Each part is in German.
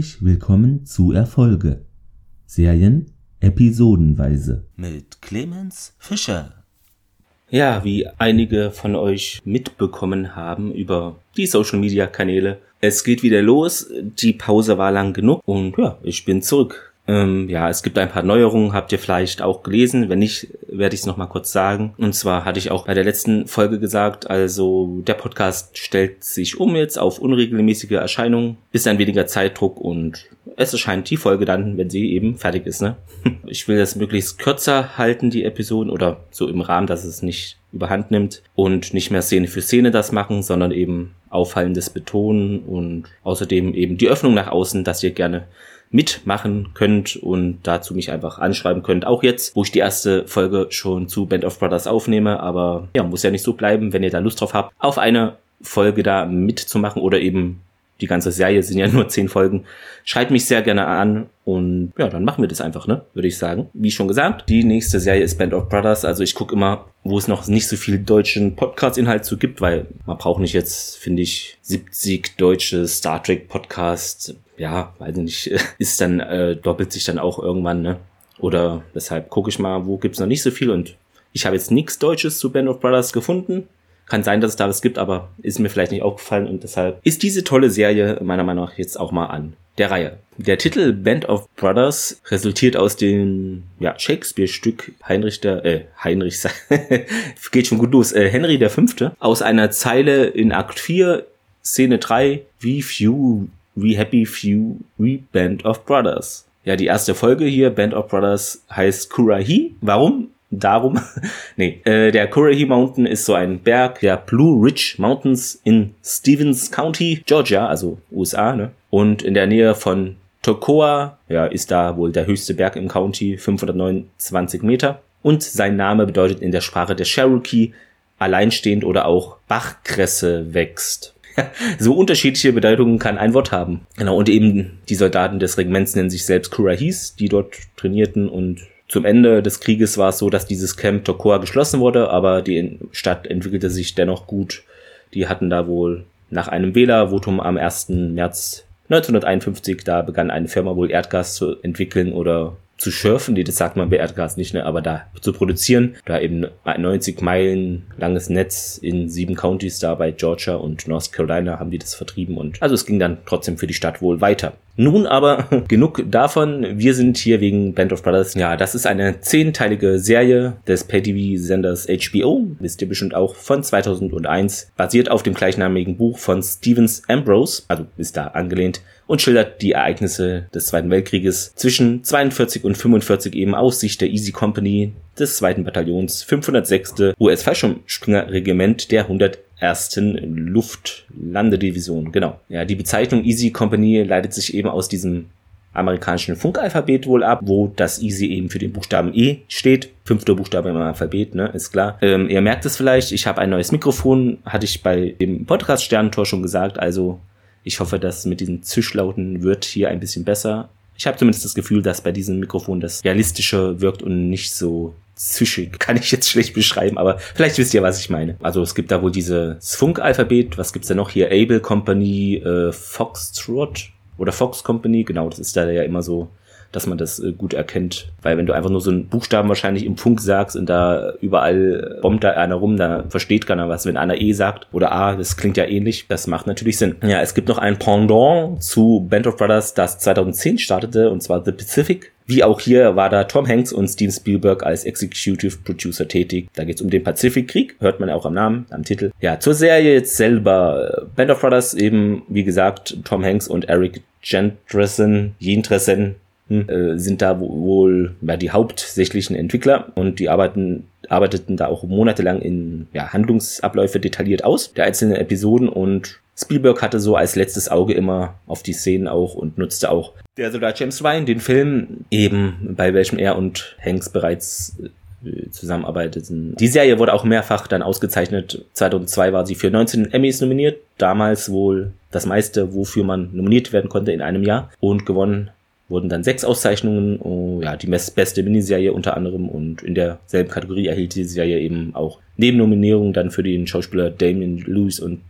Herzlich willkommen zu Erfolge. Serien episodenweise. Mit Clemens Fischer. Ja, wie einige von euch mitbekommen haben über die Social Media Kanäle. Es geht wieder los. Die Pause war lang genug und ja, ich bin zurück. Ähm, ja, es gibt ein paar Neuerungen, habt ihr vielleicht auch gelesen. Wenn nicht, werde ich es nochmal kurz sagen. Und zwar hatte ich auch bei der letzten Folge gesagt, also der Podcast stellt sich um jetzt auf unregelmäßige Erscheinungen, ist ein weniger Zeitdruck und es erscheint die Folge dann, wenn sie eben fertig ist. Ne? Ich will das möglichst kürzer halten, die Episoden, oder so im Rahmen, dass es nicht überhand nimmt und nicht mehr Szene für Szene das machen, sondern eben auffallendes Betonen und außerdem eben die Öffnung nach außen, dass ihr gerne mitmachen könnt und dazu mich einfach anschreiben könnt. Auch jetzt, wo ich die erste Folge schon zu Band of Brothers aufnehme, aber ja, muss ja nicht so bleiben, wenn ihr da Lust drauf habt, auf eine Folge da mitzumachen oder eben die ganze Serie sind ja nur zehn Folgen. Schreibt mich sehr gerne an und ja, dann machen wir das einfach, ne? Würde ich sagen. Wie schon gesagt, die nächste Serie ist Band of Brothers. Also ich gucke immer, wo es noch nicht so viel deutschen Podcast-Inhalt zu gibt, weil man braucht nicht jetzt, finde ich, 70 deutsche Star Trek Podcasts. Ja, weiß nicht, ist dann, äh, doppelt sich dann auch irgendwann, ne? Oder deshalb gucke ich mal, wo gibt's noch nicht so viel und ich habe jetzt nichts Deutsches zu Band of Brothers gefunden. Kann sein, dass es da was gibt, aber ist mir vielleicht nicht aufgefallen und deshalb ist diese tolle Serie meiner Meinung nach jetzt auch mal an der Reihe. Der Titel Band of Brothers resultiert aus dem ja, Shakespeare-Stück Heinrich der äh, Heinrich geht schon gut los. Äh, Henry der Fünfte aus einer Zeile in Akt 4 Szene 3 We few we happy few we Band of Brothers. Ja, die erste Folge hier Band of Brothers heißt Kurahi. Warum? darum. nee, äh, der Currahee Mountain ist so ein Berg der Blue Ridge Mountains in Stevens County, Georgia, also USA, ne? Und in der Nähe von Tocoa, ja, ist da wohl der höchste Berg im County, 529 Meter. Und sein Name bedeutet in der Sprache der Cherokee alleinstehend oder auch Bachkresse wächst. so unterschiedliche Bedeutungen kann ein Wort haben. Genau, und eben die Soldaten des Regiments nennen sich selbst Kurahees, die dort trainierten und zum Ende des Krieges war es so, dass dieses Camp Tokoa geschlossen wurde, aber die Stadt entwickelte sich dennoch gut. Die hatten da wohl nach einem Wählervotum am 1. März 1951, da begann eine Firma wohl Erdgas zu entwickeln oder zu schürfen, die das sagt man bei Erdgas nicht, ne, aber da zu produzieren, da eben 90 Meilen langes Netz in sieben Countys da bei Georgia und North Carolina haben die das vertrieben und also es ging dann trotzdem für die Stadt wohl weiter. Nun aber genug davon. Wir sind hier wegen Band of Brothers. Ja, das ist eine zehnteilige Serie des Pay-TV-Senders HBO. Wisst ihr bestimmt auch von 2001. Basiert auf dem gleichnamigen Buch von Stevens Ambrose. Also ist da angelehnt und schildert die Ereignisse des Zweiten Weltkrieges zwischen 42 und 45 eben aus Sicht der Easy Company des 2. Bataillons 506. US-Fallschirmspringerregiment der 101. Luftlandedivision. Genau. Ja, die Bezeichnung Easy Company leitet sich eben aus diesem amerikanischen Funkalphabet wohl ab, wo das Easy eben für den Buchstaben E steht. Fünfter Buchstabe im Alphabet, ne, ist klar. Ähm, ihr merkt es vielleicht, ich habe ein neues Mikrofon, hatte ich bei dem Podcast Sternentor schon gesagt, also ich hoffe, dass mit diesen Zischlauten wird hier ein bisschen besser. Ich habe zumindest das Gefühl, dass bei diesem Mikrofon das realistischer wirkt und nicht so zischig. Kann ich jetzt schlecht beschreiben, aber vielleicht wisst ihr, was ich meine. Also es gibt da wohl dieses Funk-Alphabet. Was gibt's da noch hier? Able Company, äh, Foxtrot oder Fox Company. Genau, das ist da ja immer so dass man das äh, gut erkennt. Weil wenn du einfach nur so einen Buchstaben wahrscheinlich im Funk sagst und da überall bombt da einer rum, da versteht keiner was. Wenn einer E sagt oder A, das klingt ja ähnlich, das macht natürlich Sinn. Ja, es gibt noch ein Pendant zu Band of Brothers, das 2010 startete, und zwar The Pacific. Wie auch hier war da Tom Hanks und Steven Spielberg als Executive Producer tätig. Da geht es um den Pazifikkrieg, hört man ja auch am Namen, am Titel. Ja, zur Serie jetzt selber. Band of Brothers eben, wie gesagt, Tom Hanks und Eric Gentressen, Jentressen, hm, äh, sind da wohl ja, die hauptsächlichen Entwickler und die arbeiten arbeiteten da auch monatelang in ja, Handlungsabläufe detailliert aus, der einzelnen Episoden und Spielberg hatte so als letztes Auge immer auf die Szenen auch und nutzte auch der Soldat James Ryan, den Film, eben bei welchem er und Hanks bereits äh, zusammenarbeiteten. Die Serie wurde auch mehrfach dann ausgezeichnet. 2002 war sie für 19 Emmys nominiert, damals wohl das meiste, wofür man nominiert werden konnte in einem Jahr und gewonnen wurden dann sechs Auszeichnungen, oh, ja, die beste Miniserie unter anderem und in derselben Kategorie erhielt die Serie eben auch neben Nominierung dann für den Schauspieler Damien Lewis und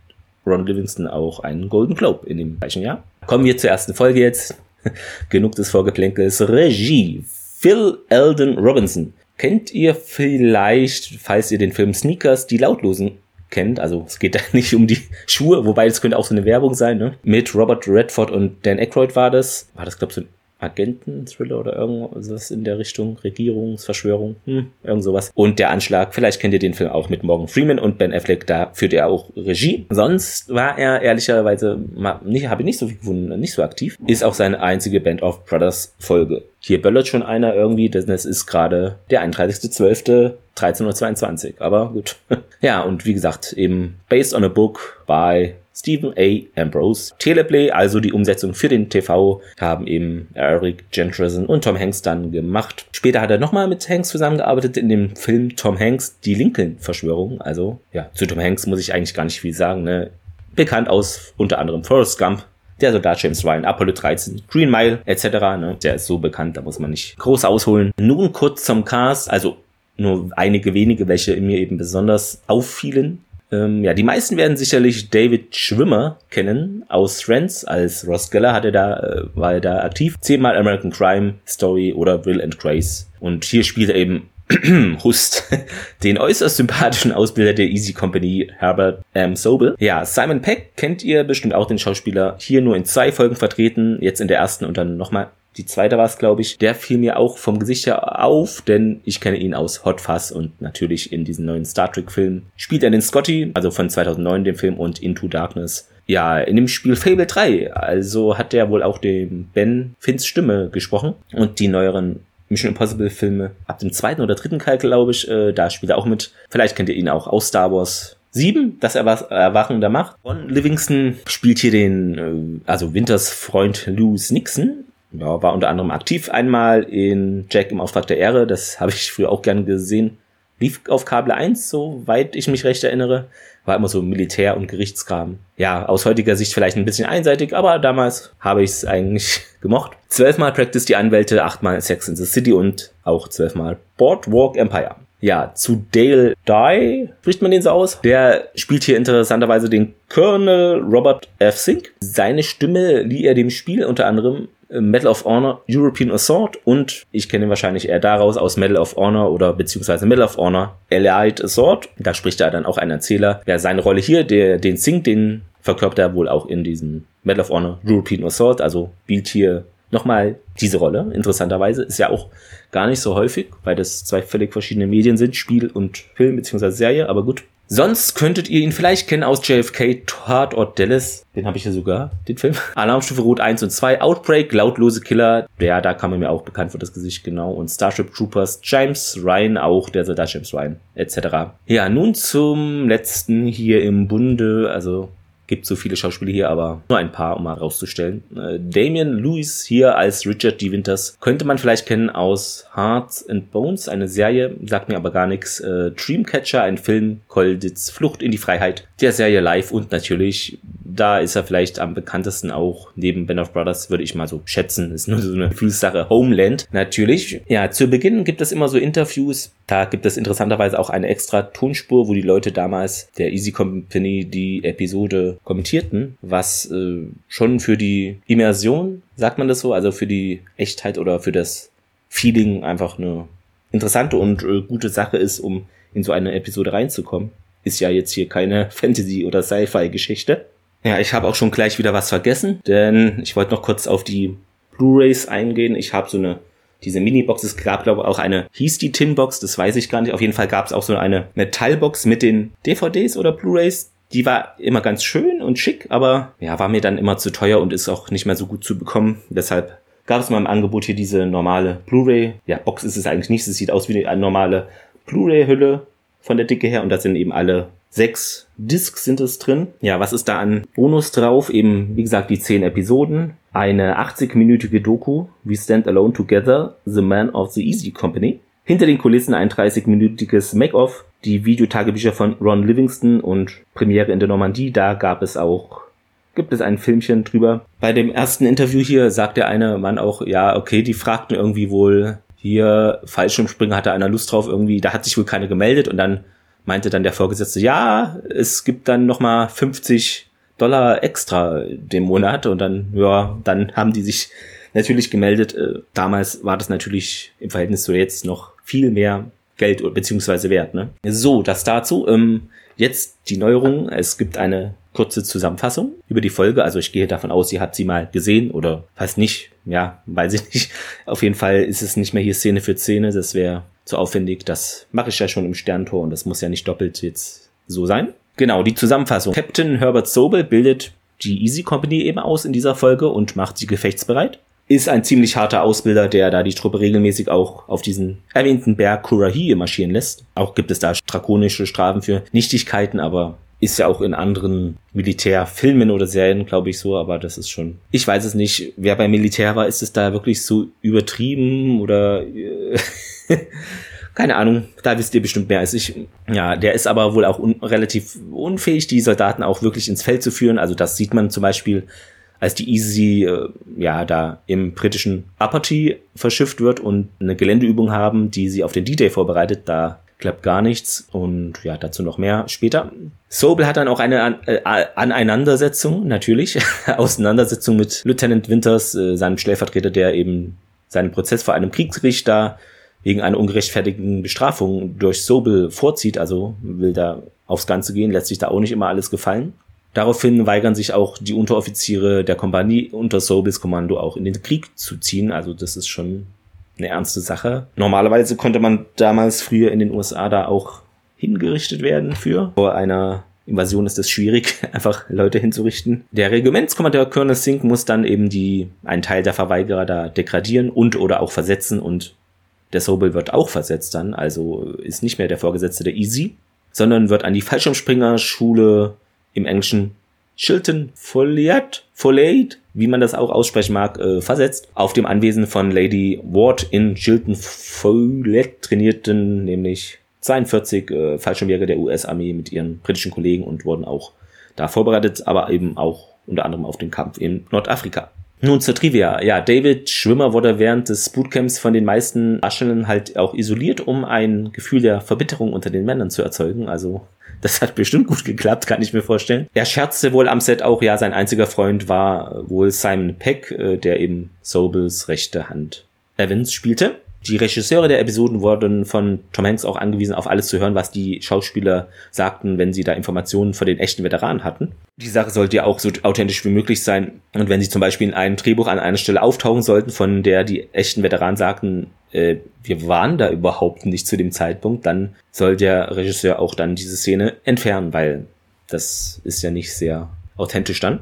Ron Livingston auch einen Golden Globe in dem gleichen Jahr. Kommen wir zur ersten Folge jetzt. Genug des Vorgeplänkels. Regie. Phil Eldon Robinson. Kennt ihr vielleicht, falls ihr den Film Sneakers, die Lautlosen kennt, also es geht da nicht um die Schuhe, wobei das könnte auch so eine Werbung sein, ne? Mit Robert Redford und Dan Aykroyd war das. War das, glaube ich, so ein Agenten-Thriller oder irgendwas in der Richtung, Regierungsverschwörung, hm, irgend sowas. Und der Anschlag, vielleicht kennt ihr den Film auch mit Morgan Freeman und Ben Affleck, da führt er auch Regie. Sonst war er ehrlicherweise, nicht, habe ich nicht so viel gefunden, nicht so aktiv. Ist auch seine einzige Band of Brothers Folge. Hier böllert schon einer irgendwie, denn es ist gerade der 31.12. 13.22 Uhr, aber gut. ja, und wie gesagt, eben based on a book by Stephen A. Ambrose. Teleplay, also die Umsetzung für den TV, haben eben Eric Jentresen und Tom Hanks dann gemacht. Später hat er nochmal mit Hanks zusammengearbeitet in dem Film Tom Hanks, die Lincoln-Verschwörung. Also, ja, zu Tom Hanks muss ich eigentlich gar nicht viel sagen, ne? Bekannt aus unter anderem Forrest Gump, der Soldat James Ryan, Apollo 13, Green Mile etc. Ne? Der ist so bekannt, da muss man nicht groß ausholen. Nun kurz zum Cast, also nur einige wenige, welche mir eben besonders auffielen. Ähm, ja, die meisten werden sicherlich David Schwimmer kennen aus Friends. Als Ross Geller hatte da, äh, war er da aktiv. Zehnmal American Crime Story oder Will and Grace. Und hier spielt er eben Hust, den äußerst sympathischen Ausbilder der Easy Company, Herbert M. Sobel. Ja, Simon Peck kennt ihr bestimmt auch den Schauspieler, hier nur in zwei Folgen vertreten, jetzt in der ersten und dann nochmal die zweite war es, glaube ich. Der fiel mir auch vom Gesicht her auf, denn ich kenne ihn aus Hot Fuzz und natürlich in diesen neuen Star Trek Film spielt er den Scotty, also von 2009 dem Film und Into Darkness. Ja, in dem Spiel Fable 3, also hat der wohl auch den Ben Finns Stimme gesprochen und die neueren Mission Impossible Filme ab dem zweiten oder dritten Teil, glaube ich, äh, da spielt er auch mit. Vielleicht kennt ihr ihn auch aus Star Wars 7, das Erwachen der Macht. Ron Livingston spielt hier den, äh, also Winters Freund Louis Nixon ja, war unter anderem aktiv einmal in Jack im Auftrag der Ehre. Das habe ich früher auch gern gesehen. Lief auf Kabel 1, soweit ich mich recht erinnere. War immer so Militär- und Gerichtskram. Ja, aus heutiger Sicht vielleicht ein bisschen einseitig, aber damals habe ich es eigentlich gemocht. Zwölfmal Practice die Anwälte, achtmal Sex in the City und auch zwölfmal Boardwalk Empire. Ja, zu Dale Dye spricht man den so aus. Der spielt hier interessanterweise den Colonel Robert F. Sink. Seine Stimme lieh er dem Spiel unter anderem Medal of Honor European Assault und ich kenne ihn wahrscheinlich eher daraus aus Medal of Honor oder beziehungsweise Medal of Honor Allied Assault. Da spricht er dann auch ein Erzähler. Ja, seine Rolle hier, der, den singt, den verkörpert er wohl auch in diesem Medal of Honor European Assault, also spielt hier nochmal diese Rolle. Interessanterweise ist ja auch gar nicht so häufig, weil das zwei völlig verschiedene Medien sind, Spiel und Film beziehungsweise Serie, aber gut. Sonst könntet ihr ihn vielleicht kennen aus JFK, Tatort Dallas. Den habe ich ja sogar, den Film. Alarmstufe Rot 1 und 2, Outbreak, Lautlose Killer. Ja, da kam er mir auch bekannt für das Gesicht, genau. Und Starship Troopers, James Ryan, auch der Soldat James Ryan, etc. Ja, nun zum letzten hier im Bunde, also gibt so viele Schauspieler hier, aber nur ein paar, um mal rauszustellen. Äh, Damien Lewis hier als Richard D. Winters könnte man vielleicht kennen aus Hearts and Bones, eine Serie, sagt mir aber gar nichts. Äh, Dreamcatcher, ein Film, Colditz Flucht in die Freiheit, der Serie live und natürlich da ist er vielleicht am bekanntesten auch neben Band of Brothers, würde ich mal so schätzen. Ist nur so eine Gefühlssache. Homeland natürlich. Ja, zu Beginn gibt es immer so Interviews. Da gibt es interessanterweise auch eine extra Tonspur, wo die Leute damals der Easy Company die Episode kommentierten, was äh, schon für die Immersion, sagt man das so, also für die Echtheit oder für das Feeling einfach eine interessante und äh, gute Sache ist, um in so eine Episode reinzukommen. Ist ja jetzt hier keine Fantasy- oder Sci-Fi-Geschichte. Ja, ich habe auch schon gleich wieder was vergessen, denn ich wollte noch kurz auf die Blu-rays eingehen. Ich habe so eine diese Mini-Box, es gab glaube ich auch eine, hieß die Tin-Box, das weiß ich gar nicht. Auf jeden Fall gab es auch so eine Metallbox mit den DVDs oder Blu-rays. Die war immer ganz schön und schick, aber ja, war mir dann immer zu teuer und ist auch nicht mehr so gut zu bekommen. Deshalb gab es mal im Angebot hier diese normale Blu-ray. Ja, Box ist es eigentlich nicht, es sieht aus wie eine normale Blu-ray-Hülle von der Dicke her und da sind eben alle Sechs Discs sind es drin. Ja, was ist da an Bonus drauf? Eben, wie gesagt, die zehn Episoden. Eine 80-minütige Doku, We Stand Alone Together, The Man of the Easy Company. Hinter den Kulissen ein 30-minütiges Make-off, die Videotagebücher von Ron Livingston und Premiere in der Normandie. Da gab es auch, gibt es ein Filmchen drüber. Bei dem ersten Interview hier sagt der eine Mann auch, ja, okay, die fragten irgendwie wohl, hier Fallschirmspringer hatte einer Lust drauf irgendwie, da hat sich wohl keiner gemeldet und dann meinte dann der Vorgesetzte, ja, es gibt dann nochmal 50 Dollar extra dem Monat und dann, ja, dann haben die sich natürlich gemeldet. Äh, damals war das natürlich im Verhältnis zu jetzt noch viel mehr Geld beziehungsweise Wert. Ne? So, das dazu. Ähm, jetzt die Neuerung. Es gibt eine kurze Zusammenfassung über die Folge. Also ich gehe davon aus, sie hat sie mal gesehen oder falls nicht, ja, weiß ich nicht. Auf jeden Fall ist es nicht mehr hier Szene für Szene. Das wäre zu aufwendig. Das mache ich ja schon im Sterntor und das muss ja nicht doppelt jetzt so sein. Genau, die Zusammenfassung. Captain Herbert Sobel bildet die Easy Company eben aus in dieser Folge und macht sie gefechtsbereit. Ist ein ziemlich harter Ausbilder, der da die Truppe regelmäßig auch auf diesen erwähnten Berg Kurahi marschieren lässt. Auch gibt es da drakonische Strafen für Nichtigkeiten, aber ist ja auch in anderen Militärfilmen oder Serien, glaube ich, so, aber das ist schon. Ich weiß es nicht. Wer beim Militär war, ist es da wirklich so übertrieben oder äh, keine Ahnung, da wisst ihr bestimmt mehr als ich. Ja, der ist aber wohl auch un relativ unfähig, die Soldaten auch wirklich ins Feld zu führen. Also das sieht man zum Beispiel, als die Easy äh, ja da im britischen Apache verschifft wird und eine Geländeübung haben, die sie auf den D-Day vorbereitet. Da klappt gar nichts und ja, dazu noch mehr später. Sobel hat dann auch eine An äh, Aneinandersetzung, natürlich, Auseinandersetzung mit Lieutenant Winters, äh, seinem Stellvertreter, der eben seinen Prozess vor einem Kriegsrichter wegen einer ungerechtfertigten Bestrafung durch Sobel vorzieht, also will da aufs Ganze gehen, lässt sich da auch nicht immer alles gefallen. Daraufhin weigern sich auch die Unteroffiziere der Kompanie unter Sobels Kommando auch in den Krieg zu ziehen. Also das ist schon eine ernste Sache. Normalerweise konnte man damals früher in den USA da auch hingerichtet werden für. Vor einer Invasion ist es schwierig, einfach Leute hinzurichten. Der Regimentskommandeur Colonel Sink muss dann eben die, einen Teil der Verweigerer da degradieren und oder auch versetzen und der Sobel wird auch versetzt dann, also ist nicht mehr der Vorgesetzte der Easy, sondern wird an die Fallschirmspringer-Schule im Englischen Chilton Folliat, Folliat, wie man das auch aussprechen mag, äh, versetzt. Auf dem Anwesen von Lady Ward in Chilton Folliat trainierten nämlich 42 äh, Fallschirmjäger der US-Armee mit ihren britischen Kollegen und wurden auch da vorbereitet, aber eben auch unter anderem auf den Kampf in Nordafrika. Nun zur Trivia. Ja, David Schwimmer wurde während des Bootcamps von den meisten Ascheln halt auch isoliert, um ein Gefühl der Verbitterung unter den Männern zu erzeugen. Also das hat bestimmt gut geklappt, kann ich mir vorstellen. Er scherzte wohl am Set auch, ja, sein einziger Freund war wohl Simon Peck, äh, der eben Sobels rechte Hand Evans spielte. Die Regisseure der Episoden wurden von Tom Hanks auch angewiesen, auf alles zu hören, was die Schauspieler sagten, wenn sie da Informationen von den echten Veteranen hatten. Die Sache sollte ja auch so authentisch wie möglich sein. Und wenn sie zum Beispiel in einem Drehbuch an einer Stelle auftauchen sollten, von der die echten Veteranen sagten, äh, wir waren da überhaupt nicht zu dem Zeitpunkt, dann soll der Regisseur auch dann diese Szene entfernen, weil das ist ja nicht sehr authentisch dann.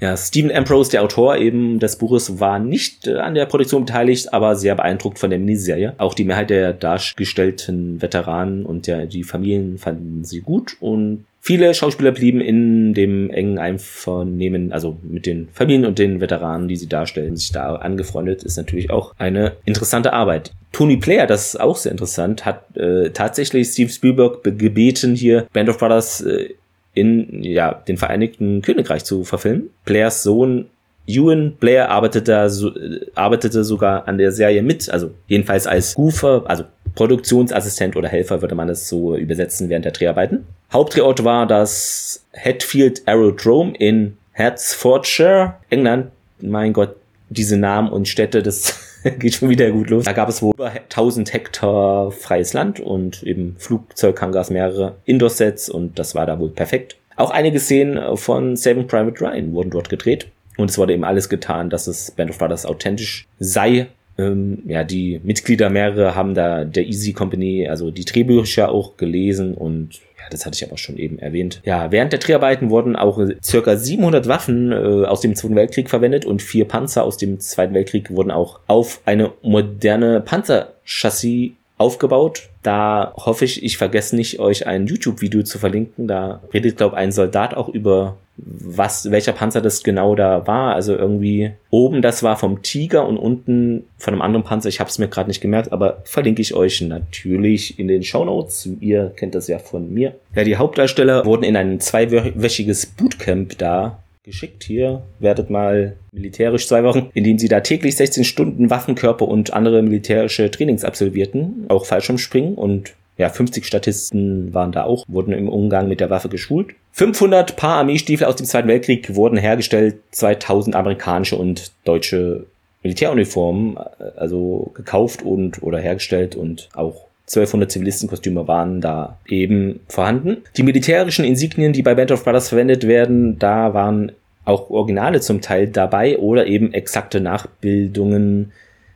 Ja, Stephen Ambrose, der Autor eben des Buches, war nicht äh, an der Produktion beteiligt, aber sehr beeindruckt von der Miniserie. Auch die Mehrheit der dargestellten Veteranen und der, die Familien fanden sie gut und viele Schauspieler blieben in dem engen Einvernehmen, also mit den Familien und den Veteranen, die sie darstellen, sich da angefreundet, ist natürlich auch eine interessante Arbeit. Tony Player, das ist auch sehr interessant, hat äh, tatsächlich Steve Spielberg gebeten, hier Band of Brothers äh, in ja, den Vereinigten Königreich zu verfilmen. Blairs Sohn Ewan Blair arbeitete, so, arbeitete sogar an der Serie mit, also jedenfalls als Goofer, also Produktionsassistent oder Helfer würde man es so übersetzen während der Dreharbeiten. Hauptdrehort war das Hatfield Aerodrome in Hertfordshire, England. Mein Gott, diese Namen und Städte, das geht schon wieder gut los. Da gab es wohl über 1000 Hektar freies Land und eben Flugzeughangars, mehrere Indoor-Sets und das war da wohl perfekt. Auch einige Szenen von Saving Private Ryan wurden dort gedreht und es wurde eben alles getan, dass es Band of Brothers authentisch sei. Ähm, ja, die Mitglieder mehrere haben da der Easy Company, also die Drehbücher auch gelesen und das hatte ich aber schon eben erwähnt. Ja, während der Dreharbeiten wurden auch circa 700 Waffen äh, aus dem Zweiten Weltkrieg verwendet und vier Panzer aus dem Zweiten Weltkrieg wurden auch auf eine moderne Panzerchassis aufgebaut. Da hoffe ich, ich vergesse nicht, euch ein YouTube-Video zu verlinken. Da redet, glaube ein Soldat auch über was, welcher Panzer das genau da war. Also irgendwie oben, das war vom Tiger und unten von einem anderen Panzer. Ich habe es mir gerade nicht gemerkt, aber verlinke ich euch natürlich in den Show Notes. Ihr kennt das ja von mir. Ja, die Hauptdarsteller wurden in ein zweiwöchiges Bootcamp da geschickt. Hier werdet mal militärisch zwei Wochen, in denen sie da täglich 16 Stunden Waffenkörper und andere militärische Trainings absolvierten, auch Fallschirmspringen und ja, 50 Statisten waren da auch, wurden im Umgang mit der Waffe geschult. 500 Paar Armeestiefel aus dem Zweiten Weltkrieg wurden hergestellt, 2000 amerikanische und deutsche Militäruniformen, äh, also gekauft und oder hergestellt und auch 1200 Zivilistenkostüme waren da eben vorhanden. Die militärischen Insignien, die bei Band of Brothers verwendet werden, da waren auch Originale zum Teil dabei oder eben exakte Nachbildungen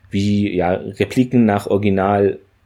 wie ja Repliken nach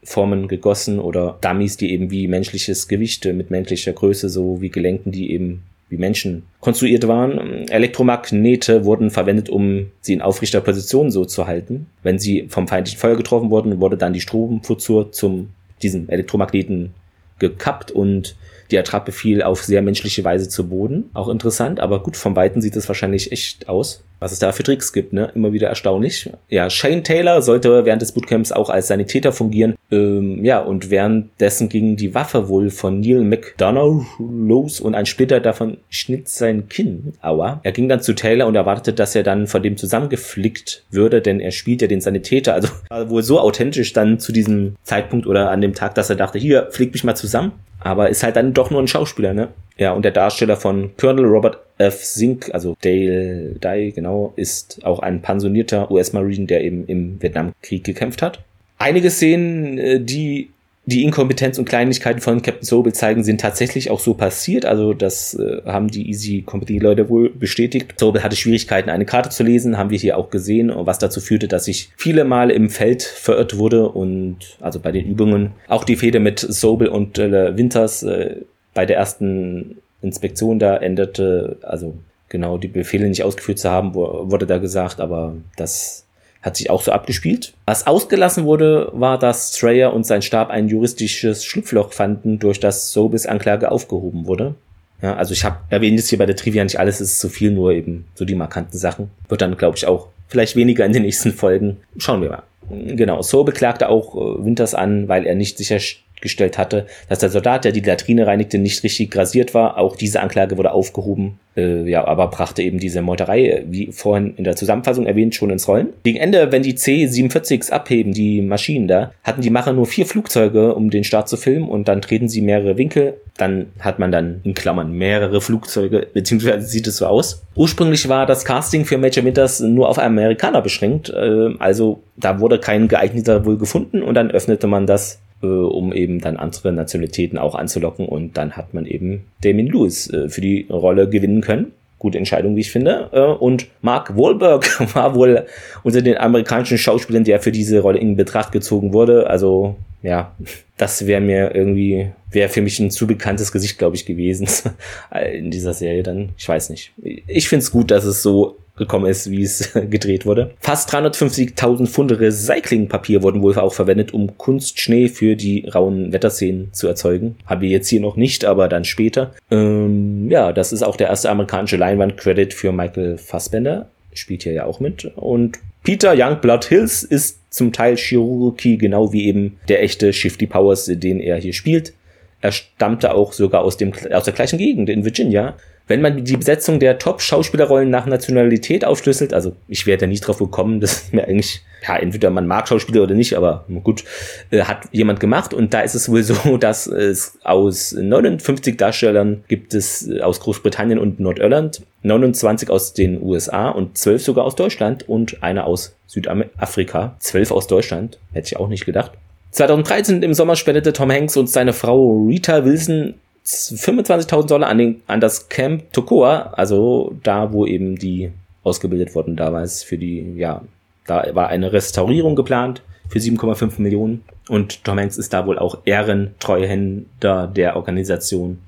Originalformen gegossen oder Dummies, die eben wie menschliches Gewicht mit menschlicher Größe so wie Gelenken, die eben wie Menschen konstruiert waren. Elektromagnete wurden verwendet, um sie in aufrichter Position so zu halten. Wenn sie vom feindlichen Feuer getroffen wurden, wurde dann die Stromfuhr zum diesen Elektromagneten gekappt und die Attrappe fiel auf sehr menschliche Weise zu Boden. Auch interessant, aber gut, vom Weiten sieht es wahrscheinlich echt aus. Was es da für Tricks gibt, ne? Immer wieder erstaunlich. Ja, Shane Taylor sollte während des Bootcamps auch als Sanitäter fungieren. Ähm, ja, und währenddessen ging die Waffe wohl von Neil McDonough los und ein Splitter davon schnitt sein Kinn. Aua. Er ging dann zu Taylor und erwartete, dass er dann von dem zusammengeflickt würde, denn er spielt ja den Sanitäter. Also war wohl so authentisch dann zu diesem Zeitpunkt oder an dem Tag, dass er dachte, hier, flieg mich mal zusammen. Aber ist halt dann doch nur ein Schauspieler, ne? Ja, und der Darsteller von Colonel Robert F. Zink, also Dale Dye, genau, ist auch ein pensionierter US-Marine, der eben im Vietnamkrieg gekämpft hat. Einige Szenen, äh, die die Inkompetenz und Kleinigkeiten von Captain Sobel zeigen, sind tatsächlich auch so passiert. Also das äh, haben die Easy Company Leute wohl bestätigt. Sobel hatte Schwierigkeiten, eine Karte zu lesen, haben wir hier auch gesehen, was dazu führte, dass ich viele Mal im Feld verirrt wurde und also bei den Übungen. Auch die Fehde mit Sobel und äh, Winters äh, bei der ersten Inspektion da endete, also genau die Befehle nicht ausgeführt zu haben, wurde da gesagt, aber das hat sich auch so abgespielt. Was ausgelassen wurde, war, dass Strayer und sein Stab ein juristisches Schlupfloch fanden, durch das Sobis Anklage aufgehoben wurde. Ja, also ich habe erwähnt jetzt hier bei der Trivia nicht alles, es ist zu viel, nur eben so die markanten Sachen. Wird dann, glaube ich, auch vielleicht weniger in den nächsten Folgen. Schauen wir mal. Genau, So beklagte auch äh, Winters an, weil er nicht sicher gestellt hatte, dass der Soldat, der die Latrine reinigte, nicht richtig grasiert war. Auch diese Anklage wurde aufgehoben, äh, ja, aber brachte eben diese Meuterei, wie vorhin in der Zusammenfassung erwähnt, schon ins Rollen. Gegen Ende, wenn die C-47s abheben, die Maschinen da, hatten die Macher nur vier Flugzeuge, um den Start zu filmen und dann treten sie mehrere Winkel. Dann hat man dann in Klammern mehrere Flugzeuge, beziehungsweise sieht es so aus. Ursprünglich war das Casting für Major Winters nur auf Amerikaner beschränkt, äh, also da wurde kein geeigneter wohl gefunden und dann öffnete man das äh, um eben dann andere Nationalitäten auch anzulocken und dann hat man eben Damien Lewis äh, für die Rolle gewinnen können. Gute Entscheidung, wie ich finde. Äh, und Mark Wahlberg war wohl unter den amerikanischen Schauspielern, der für diese Rolle in Betracht gezogen wurde. Also ja, das wäre mir irgendwie, wäre für mich ein zu bekanntes Gesicht, glaube ich, gewesen in dieser Serie dann. Ich weiß nicht. Ich finde es gut, dass es so gekommen ist, wie es gedreht wurde. Fast 350.000 Pfund Recyclingpapier wurden wohl auch verwendet, um Kunstschnee für die rauen Wetterszenen zu erzeugen. Haben wir jetzt hier noch nicht, aber dann später. Ähm, ja, das ist auch der erste amerikanische Leinwand-Credit für Michael Fassbender. Spielt hier ja auch mit. Und Peter Youngblood Hills ist zum Teil Cherokee, genau wie eben der echte Shifty Powers, den er hier spielt. Er stammte auch sogar aus, dem, aus der gleichen Gegend in Virginia wenn man die Besetzung der Top-Schauspielerrollen nach Nationalität aufschlüsselt, also ich werde ja nicht drauf gekommen, das ist mir eigentlich, ja, entweder man mag Schauspieler oder nicht, aber gut, äh, hat jemand gemacht und da ist es wohl so, dass es aus 59 Darstellern gibt es äh, aus Großbritannien und Nordirland, 29 aus den USA und 12 sogar aus Deutschland und einer aus Südafrika, 12 aus Deutschland, hätte ich auch nicht gedacht. 2013 im Sommer spendete Tom Hanks und seine Frau Rita Wilson 25.000 Dollar an, den, an das Camp Tokoa, also da, wo eben die ausgebildet wurden damals für die, ja, da war eine Restaurierung geplant für 7,5 Millionen und Tom Hanks ist da wohl auch Ehrentreuhänder der Organisation,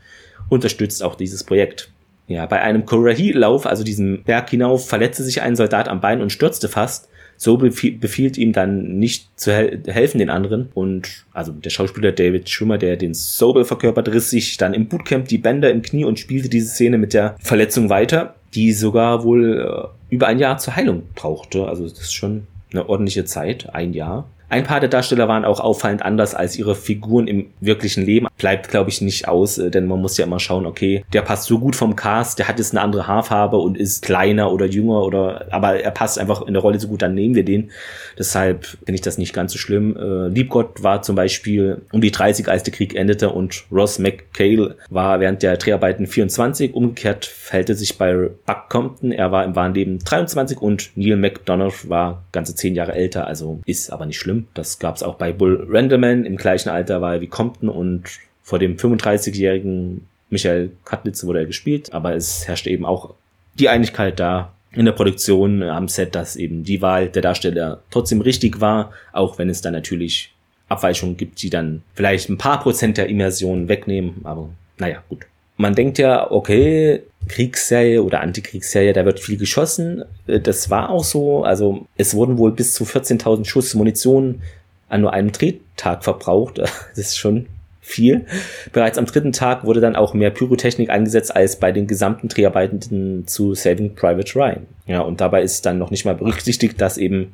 unterstützt auch dieses Projekt. Ja, bei einem Korahi-Lauf, also diesem Berg hinauf, verletzte sich ein Soldat am Bein und stürzte fast. So befiehlt ihm dann nicht zu hel helfen den anderen. Und also der Schauspieler David Schwimmer, der den Sobel verkörpert, riss sich dann im Bootcamp die Bänder im Knie und spielte diese Szene mit der Verletzung weiter, die sogar wohl äh, über ein Jahr zur Heilung brauchte. Also das ist schon eine ordentliche Zeit, ein Jahr. Ein paar der Darsteller waren auch auffallend anders als ihre Figuren im wirklichen Leben. Bleibt, glaube ich, nicht aus, äh, denn man muss ja immer schauen, okay, der passt so gut vom Cast, der hat jetzt eine andere Haarfarbe und ist kleiner oder jünger oder, aber er passt einfach in der Rolle so gut, dann nehmen wir den. Deshalb finde ich das nicht ganz so schlimm. Äh, Liebgott war zum Beispiel um die 30, als der Krieg endete und Ross McCale war während der Dreharbeiten 24. Umgekehrt verhält er sich bei Buck Compton. Er war im wahren Leben 23 und Neil McDonough war ganze zehn Jahre älter, also ist aber nicht schlimm. Das gab es auch bei Bull Randleman. Im gleichen Alter war er wie Compton und vor dem 35-jährigen Michael Katlitz wurde er gespielt, aber es herrschte eben auch die Einigkeit da in der Produktion am Set, dass eben die Wahl der Darsteller trotzdem richtig war, auch wenn es dann natürlich Abweichungen gibt, die dann vielleicht ein paar Prozent der Immersion wegnehmen, aber naja, gut. Man denkt ja, okay, Kriegsserie oder Antikriegsserie, da wird viel geschossen. Äh, das war auch so. Also es wurden wohl bis zu 14.000 Schuss Munition an nur einem Drehtag verbraucht. Das ist schon viel. Bereits am dritten Tag wurde dann auch mehr Pyrotechnik eingesetzt als bei den gesamten Dreharbeiten zu Saving Private Ryan. Ja, und dabei ist dann noch nicht mal berücksichtigt, dass eben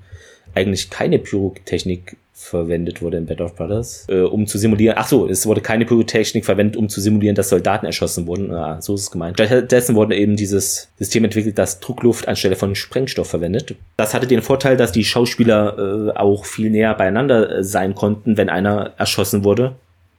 eigentlich keine Pyrotechnik verwendet wurde in Bed of Brothers, äh, um zu simulieren. Ach so, es wurde keine Pyrotechnik verwendet, um zu simulieren, dass Soldaten erschossen wurden. Ja, so ist es gemeint. Stattdessen wurde eben dieses System entwickelt, das Druckluft anstelle von Sprengstoff verwendet. Das hatte den Vorteil, dass die Schauspieler äh, auch viel näher beieinander äh, sein konnten, wenn einer erschossen wurde.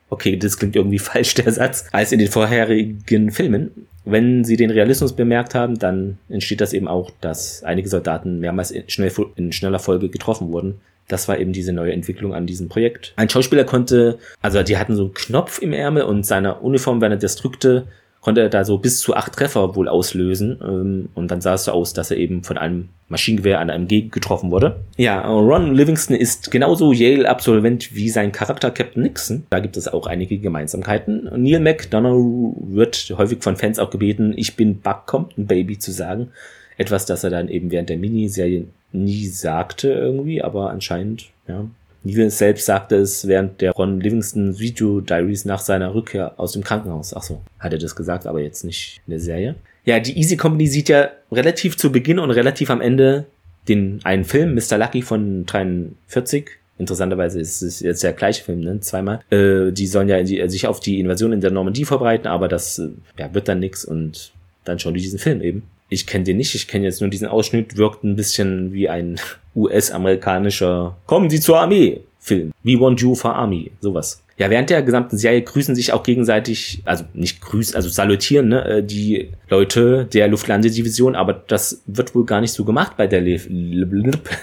Okay, das klingt irgendwie falsch, der Satz, als in den vorherigen Filmen. Wenn sie den Realismus bemerkt haben, dann entsteht das eben auch, dass einige Soldaten mehrmals in, schnell, in schneller Folge getroffen wurden. Das war eben diese neue Entwicklung an diesem Projekt. Ein Schauspieler konnte, also die hatten so einen Knopf im Ärmel und seiner Uniform, wenn er das drückte, konnte er da so bis zu acht Treffer wohl auslösen. Ähm, und dann sah es so aus, dass er eben von einem Maschinengewehr an einem Gegend getroffen wurde. Ja, Ron Livingston ist genauso Yale-Absolvent wie sein Charakter Captain Nixon. Da gibt es auch einige Gemeinsamkeiten. Neil McDonough wird häufig von Fans auch gebeten, ich bin Buck Compton Baby zu sagen. Etwas, das er dann eben während der Miniserie nie sagte irgendwie, aber anscheinend, ja. Neil selbst sagte es während der Ron Livingston Video Diaries nach seiner Rückkehr aus dem Krankenhaus. Ach so, hat er das gesagt, aber jetzt nicht in der Serie. Ja, die Easy Company sieht ja relativ zu Beginn und relativ am Ende den einen Film, Mr. Lucky von 43. Interessanterweise ist es jetzt der gleiche Film, ne? Zweimal. Äh, die sollen ja die, sich auf die Invasion in der Normandie vorbereiten, aber das äh, ja, wird dann nix und dann schauen die diesen Film eben. Ich kenne den nicht, ich kenne jetzt nur diesen Ausschnitt, wirkt ein bisschen wie ein US-amerikanischer Kommen Sie zur Armee Film. We want you for Army, sowas. Ja, während der gesamten Serie grüßen sich auch gegenseitig, also nicht grüßen, also salutieren, ne, äh, die Leute der Luftlandedivision, aber das wird wohl gar nicht so gemacht bei der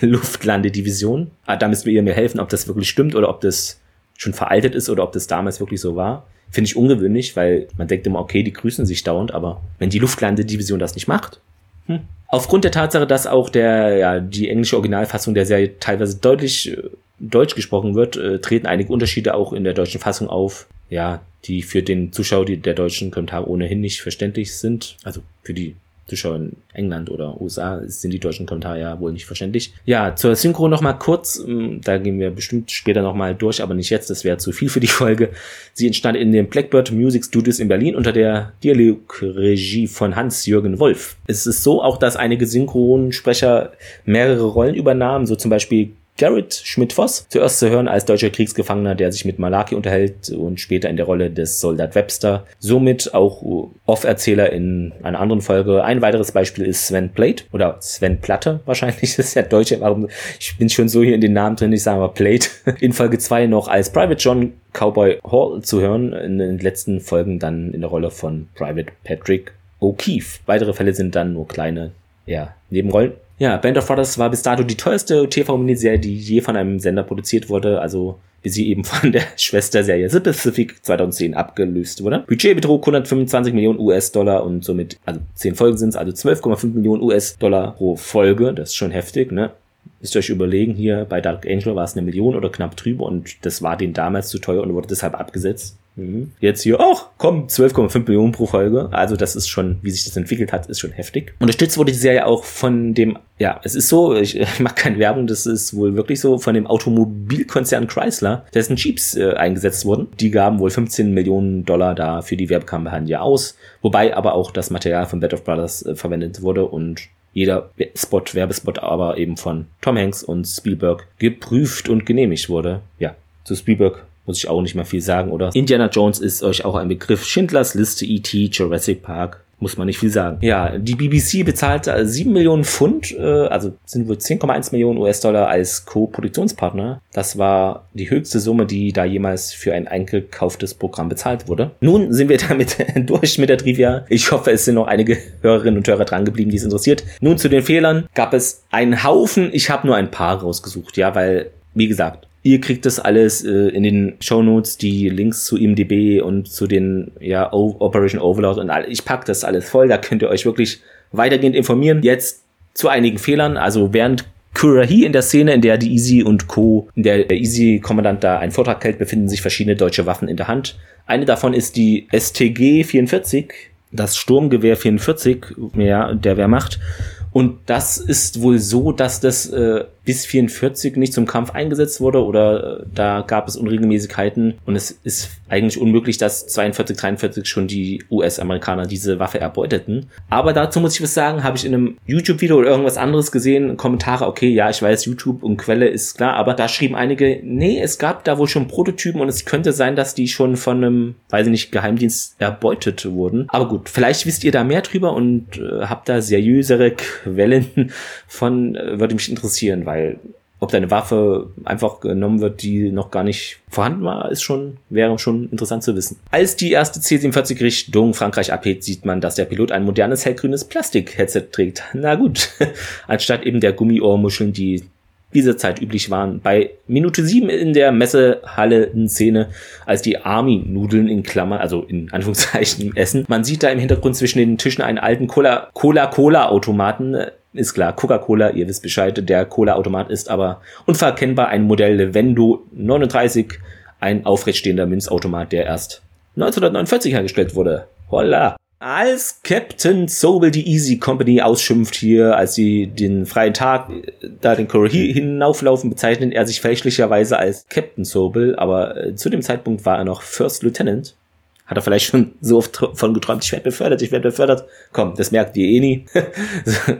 Luftlandedivision. Ah, da müssen wir ihr mir helfen, ob das wirklich stimmt oder ob das schon veraltet ist oder ob das damals wirklich so war. Finde ich ungewöhnlich, weil man denkt immer, okay, die grüßen sich dauernd, aber wenn die Luftlandedivision das nicht macht, hm. Aufgrund der Tatsache, dass auch der, ja, die englische Originalfassung der Serie teilweise deutlich äh, deutsch gesprochen wird, äh, treten einige Unterschiede auch in der deutschen Fassung auf, ja, die für den Zuschauer die der deutschen Kommentare ohnehin nicht verständlich sind. Also für die Zuschauer in England oder USA sind die deutschen Kommentare ja wohl nicht verständlich. Ja, zur Synchro noch mal kurz, ähm, da gehen wir bestimmt später noch mal durch, aber nicht jetzt, das wäre zu viel für die Folge. Sie entstand in den Blackbird Music Studios in Berlin unter der Dialogregie von Hans-Jürgen Wolf. Es ist so auch, dass einige Synchronsprecher mehrere Rollen übernahmen, so zum Beispiel Garrett Schmidt-Voss, zuerst zu hören als deutscher Kriegsgefangener, der sich mit Malaki unterhält und später in der Rolle des Soldat Webster, somit auch Off-Erzähler in einer anderen Folge. Ein weiteres Beispiel ist Sven Plate oder Sven Platte wahrscheinlich, das ist ja Deutsche, warum, ich bin schon so hier in den Namen drin, ich sage mal Plate. In Folge 2 noch als Private John Cowboy Hall zu hören, in den letzten Folgen dann in der Rolle von Private Patrick O'Keefe. Weitere Fälle sind dann nur kleine, ja, Nebenrollen. Ja, Band of Brothers war bis dato die teuerste TV-Miniserie, die je von einem Sender produziert wurde, also bis sie eben von der Schwesterserie The Pacific 2010 abgelöst wurde. Budget betrug 125 Millionen US-Dollar und somit, also 10 Folgen sind es, also 12,5 Millionen US-Dollar pro Folge. Das ist schon heftig, ne? Müsst ihr euch überlegen, hier bei Dark Angel war es eine Million oder knapp drüber und das war denen damals zu teuer und wurde deshalb abgesetzt. Mhm. Jetzt hier, ach, komm, 12,5 Millionen pro Folge. Also das ist schon, wie sich das entwickelt hat, ist schon heftig. Unterstützt wurde die Serie auch von dem, ja, es ist so, ich, ich mache keine Werbung, das ist wohl wirklich so, von dem Automobilkonzern Chrysler, dessen Jeeps äh, eingesetzt wurden. Die gaben wohl 15 Millionen Dollar da für die Werbekampagne aus, wobei aber auch das Material von Bed of Brothers äh, verwendet wurde und jeder Spot, Werbespot aber eben von Tom Hanks und Spielberg geprüft und genehmigt wurde. Ja, zu Spielberg muss ich auch nicht mehr viel sagen, oder? Indiana Jones ist euch auch ein Begriff. Schindlers Liste, E.T., Jurassic Park, muss man nicht viel sagen. Ja, die BBC bezahlt 7 Millionen Pfund, äh, also sind wohl 10,1 Millionen US-Dollar als Co-Produktionspartner. Das war die höchste Summe, die da jemals für ein eingekauftes Programm bezahlt wurde. Nun sind wir damit durch mit der Trivia. Ich hoffe, es sind noch einige Hörerinnen und Hörer dran geblieben, die es interessiert. Nun zu den Fehlern gab es einen Haufen. Ich habe nur ein paar rausgesucht, ja, weil, wie gesagt, Ihr kriegt das alles äh, in den Show Notes, die Links zu IMDb und zu den ja o Operation Overlord und all. Ich pack das alles voll, da könnt ihr euch wirklich weitergehend informieren. Jetzt zu einigen Fehlern, also während Kurahi in der Szene, in der die Easy und Co., in der der Easy-Kommandant da einen Vortrag hält, befinden sich verschiedene deutsche Waffen in der Hand. Eine davon ist die STG 44, das Sturmgewehr 44, ja, der Wehrmacht. Und das ist wohl so, dass das äh, bis 44 nicht zum Kampf eingesetzt wurde oder äh, da gab es Unregelmäßigkeiten und es ist eigentlich unmöglich, dass 42, 43 schon die US-Amerikaner diese Waffe erbeuteten. Aber dazu muss ich was sagen, habe ich in einem YouTube-Video oder irgendwas anderes gesehen, Kommentare, okay, ja, ich weiß, YouTube und Quelle ist klar, aber da schrieben einige, nee, es gab da wohl schon Prototypen und es könnte sein, dass die schon von einem, weiß ich nicht, Geheimdienst erbeutet wurden. Aber gut, vielleicht wisst ihr da mehr drüber und äh, habt da seriösere Quellen von, äh, würde mich interessieren, weil ob deine Waffe einfach genommen wird, die noch gar nicht vorhanden war, ist schon, wäre schon interessant zu wissen. Als die erste C-47 Richtung Frankreich abhebt, sieht man, dass der Pilot ein modernes hellgrünes Plastik-Headset trägt. Na gut, anstatt eben der Gummiohrmuscheln, die dieser Zeit üblich waren. Bei Minute 7 in der Messehalle-Szene, als die Army-Nudeln in Klammer, also in Anführungszeichen essen. Man sieht da im Hintergrund zwischen den Tischen einen alten Cola-Cola-Automaten ist klar, Coca-Cola, ihr wisst Bescheid, der Cola-Automat ist aber unverkennbar ein Modell Levendo 39, ein aufrechtstehender Münzautomat, der erst 1949 hergestellt wurde. Holla! Als Captain Sobel die Easy Company ausschimpft hier, als sie den freien Tag da den Curry hinauflaufen, bezeichnet er sich fälschlicherweise als Captain Sobel, aber äh, zu dem Zeitpunkt war er noch First Lieutenant. Hat er vielleicht schon so oft von geträumt, ich werde befördert, ich werde befördert. Komm, das merkt ihr eh nie.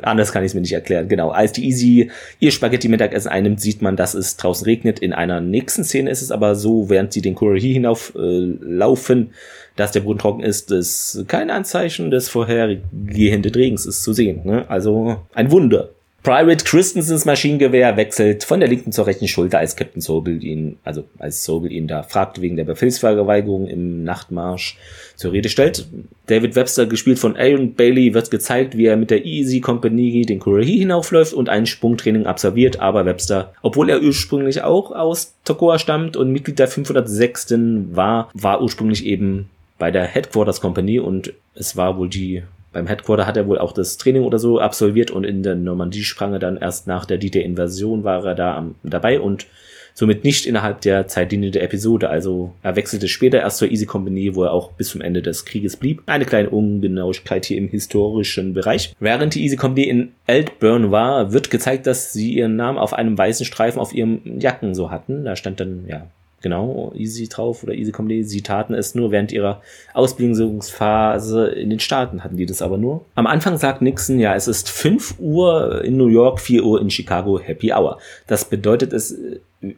Anders kann ich es mir nicht erklären. Genau, als die Easy ihr Spaghetti-Mittagessen einnimmt, sieht man, dass es draußen regnet. In einer nächsten Szene ist es aber so, während sie den Curry hinauf äh, laufen, dass der Boden trocken ist, ist kein Anzeichen des vorhergehenden Regens ist zu sehen. Ne? Also ein Wunder. Private Christensens Maschinengewehr wechselt von der linken zur rechten Schulter, als Captain Sobel ihn, also als Sobel ihn da fragt wegen der Befehlsverweigerung im Nachtmarsch zur Rede stellt. David Webster, gespielt von Aaron Bailey, wird gezeigt, wie er mit der Easy Company den Kurahi hinaufläuft und ein Sprungtraining absolviert, aber Webster, obwohl er ursprünglich auch aus Tokoa stammt und Mitglied der 506. war, war ursprünglich eben bei der Headquarters Company und es war wohl die beim Headquarter hat er wohl auch das Training oder so absolviert und in der Normandie sprang er dann erst nach der DD-Invasion war er da am, dabei und somit nicht innerhalb der Zeitlinie der Episode. Also er wechselte später erst zur Easy Company, wo er auch bis zum Ende des Krieges blieb. Eine kleine Ungenauigkeit hier im historischen Bereich. Während die Easy Company in Eldburn war, wird gezeigt, dass sie ihren Namen auf einem weißen Streifen auf ihrem Jacken so hatten. Da stand dann, ja, genau, Easy drauf oder Easy Comedy. Sie taten es nur während ihrer Ausbildungsphase in den Staaten, hatten die das aber nur. Am Anfang sagt Nixon, ja, es ist 5 Uhr in New York, 4 Uhr in Chicago, Happy Hour. Das bedeutet, es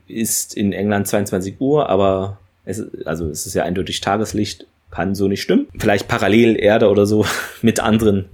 ist in England 22 Uhr, aber es, also es ist ja eindeutig Tageslicht, kann so nicht stimmen. Vielleicht parallel Erde oder so mit anderen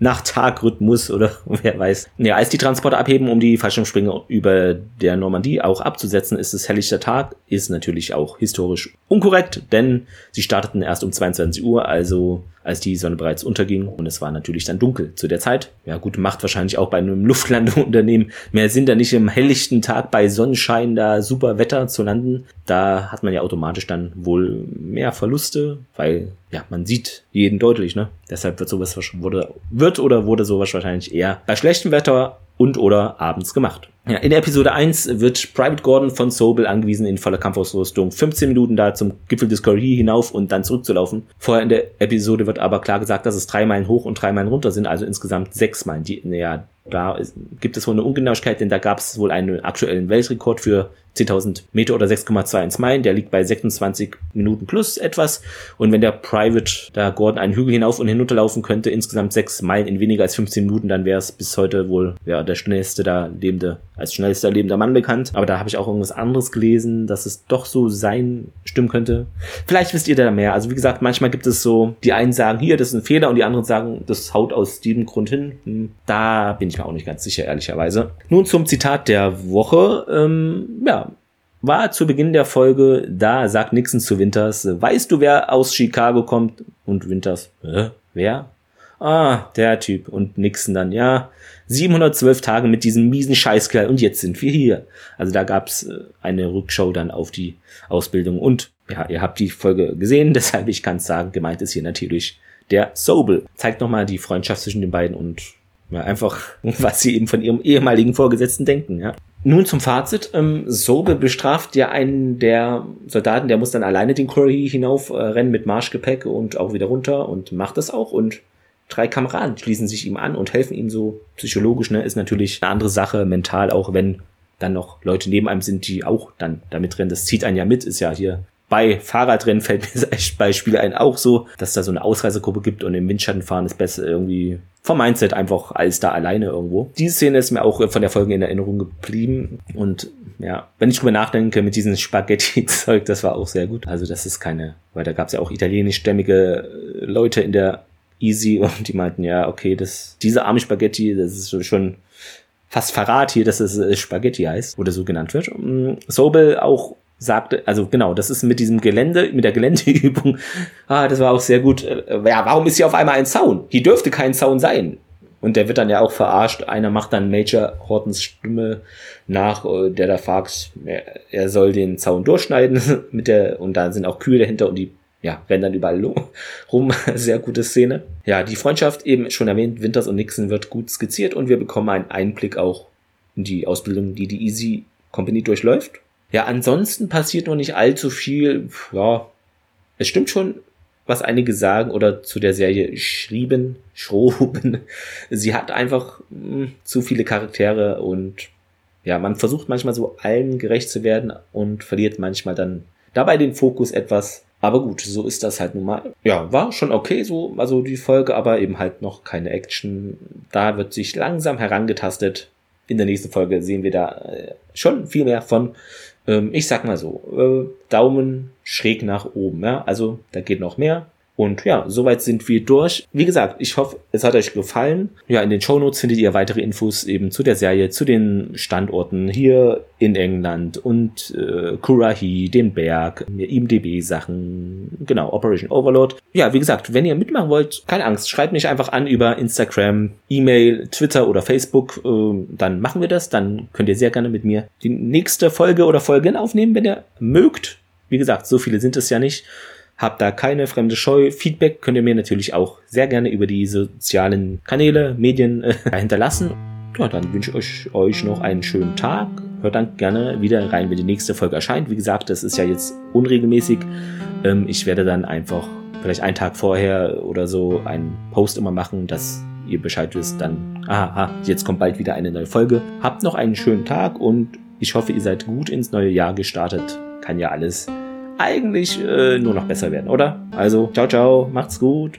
nach-Tag-Rhythmus oder wer weiß. Ja, als die Transporter abheben, um die Fallschirmspringer über der Normandie auch abzusetzen, ist es helllichter Tag, ist natürlich auch historisch unkorrekt, denn sie starteten erst um 22 Uhr, also als die Sonne bereits unterging und es war natürlich dann dunkel zu der Zeit. Ja gut, macht wahrscheinlich auch bei einem Luftlandeunternehmen mehr Sinn, da nicht im helllichten Tag bei Sonnenschein da super Wetter zu landen. Da hat man ja automatisch dann wohl mehr Verluste, weil ja, man sieht jeden deutlich, ne? Deshalb wird sowas wurde, wird oder wurde sowas wahrscheinlich eher bei schlechtem Wetter und oder abends gemacht. Ja, in Episode 1 wird Private Gordon von Sobel angewiesen, in voller Kampfausrüstung 15 Minuten da zum Gipfel des Curry hinauf und dann zurückzulaufen. Vorher in der Episode wird aber klar gesagt, dass es drei Meilen hoch und drei Meilen runter sind, also insgesamt sechs Meilen. Die, ja, da gibt es wohl eine Ungenauigkeit, denn da gab es wohl einen aktuellen Weltrekord für 10.000 Meter oder 6,21 Meilen. Der liegt bei 26 Minuten plus etwas. Und wenn der Private da Gordon einen Hügel hinauf und hinunterlaufen könnte, insgesamt 6 Meilen in weniger als 15 Minuten, dann wäre es bis heute wohl ja, der schnellste da lebende, als schnellster lebender Mann bekannt. Aber da habe ich auch irgendwas anderes gelesen, dass es doch so sein stimmen könnte. Vielleicht wisst ihr da mehr. Also wie gesagt, manchmal gibt es so, die einen sagen, hier, das ist ein Fehler und die anderen sagen, das haut aus diesem Grund hin. Hm, da bin ich mir auch nicht ganz sicher, ehrlicherweise. Nun zum Zitat der Woche. Ähm, ja, war zu Beginn der Folge, da sagt Nixon zu Winters, weißt du, wer aus Chicago kommt? Und Winters, äh, wer? Ah, der Typ. Und Nixon dann, ja, 712 Tage mit diesem miesen Scheißkerl und jetzt sind wir hier. Also da gab's äh, eine Rückschau dann auf die Ausbildung. Und ja, ihr habt die Folge gesehen, deshalb ich kann sagen, gemeint ist hier natürlich der Sobel. Zeigt nochmal die Freundschaft zwischen den beiden und ja, einfach, was sie eben von ihrem ehemaligen Vorgesetzten denken, ja. Nun zum Fazit. Ähm, Sobe bestraft ja einen der Soldaten, der muss dann alleine den Quarry hinauf äh, mit Marschgepäck und auch wieder runter und macht das auch. Und drei Kameraden schließen sich ihm an und helfen ihm so psychologisch. Ne, ist natürlich eine andere Sache, mental, auch wenn dann noch Leute neben einem sind, die auch dann damit rennen. Das zieht einen ja mit, ist ja hier bei Fahrradrennen fällt mir als Beispiel ein auch so, dass da so eine Ausreisegruppe gibt und im Windschatten fahren ist besser irgendwie vom Mindset einfach als da alleine irgendwo. Diese Szene ist mir auch von der Folge in Erinnerung geblieben und ja, wenn ich drüber nachdenke mit diesem Spaghetti-Zeug, das war auch sehr gut. Also das ist keine, weil da gab es ja auch italienischstämmige Leute in der Easy und die meinten, ja, okay, das, diese arme Spaghetti, das ist schon fast Verrat hier, dass es Spaghetti heißt oder so genannt wird. Mm, Sobel auch sagte, also genau, das ist mit diesem Gelände, mit der Geländeübung, ah, das war auch sehr gut. Äh, ja, warum ist hier auf einmal ein Zaun? Hier dürfte kein Zaun sein. Und der wird dann ja auch verarscht. Einer macht dann Major Hortons Stimme nach, äh, der da fragt, er soll den Zaun durchschneiden mit der, und da sind auch Kühe dahinter und die, ja, rennen dann überall rum. Sehr gute Szene. Ja, die Freundschaft eben schon erwähnt, Winters und Nixon wird gut skizziert und wir bekommen einen Einblick auch in die Ausbildung, die die Easy Company durchläuft. Ja, ansonsten passiert noch nicht allzu viel. Ja, es stimmt schon, was einige sagen oder zu der Serie schrieben, schroben. Sie hat einfach mh, hm, zu viele Charaktere und ja, man versucht manchmal so allen gerecht zu werden und verliert manchmal dann dabei den Fokus etwas. Aber gut, so ist das halt nun mal. Ja, war schon okay so, also die Folge, aber eben halt noch keine Action. Da wird sich langsam herangetastet. In der nächsten Folge sehen wir da äh, schon viel mehr von. Ähm, ich sag mal so, äh, Daumen schräg nach oben. Ja? Also da geht noch mehr. Und ja, soweit sind wir durch. Wie gesagt, ich hoffe, es hat euch gefallen. Ja, in den Shownotes findet ihr weitere Infos eben zu der Serie, zu den Standorten hier in England und äh, Kurahi, den Berg, IMDB-Sachen, genau, Operation Overlord. Ja, wie gesagt, wenn ihr mitmachen wollt, keine Angst, schreibt mich einfach an über Instagram, E-Mail, Twitter oder Facebook. Äh, dann machen wir das. Dann könnt ihr sehr gerne mit mir die nächste Folge oder Folgen aufnehmen, wenn ihr mögt. Wie gesagt, so viele sind es ja nicht. Habt da keine fremde Scheu. Feedback könnt ihr mir natürlich auch sehr gerne über die sozialen Kanäle, Medien äh, hinterlassen. Ja, dann wünsche ich euch noch einen schönen Tag. Hört dann gerne wieder rein, wenn die nächste Folge erscheint. Wie gesagt, das ist ja jetzt unregelmäßig. Ähm, ich werde dann einfach vielleicht einen Tag vorher oder so einen Post immer machen, dass ihr Bescheid wisst, dann, aha, jetzt kommt bald wieder eine neue Folge. Habt noch einen schönen Tag und ich hoffe, ihr seid gut ins neue Jahr gestartet. Kann ja alles eigentlich äh, nur noch besser werden, oder? Also, ciao, ciao, macht's gut.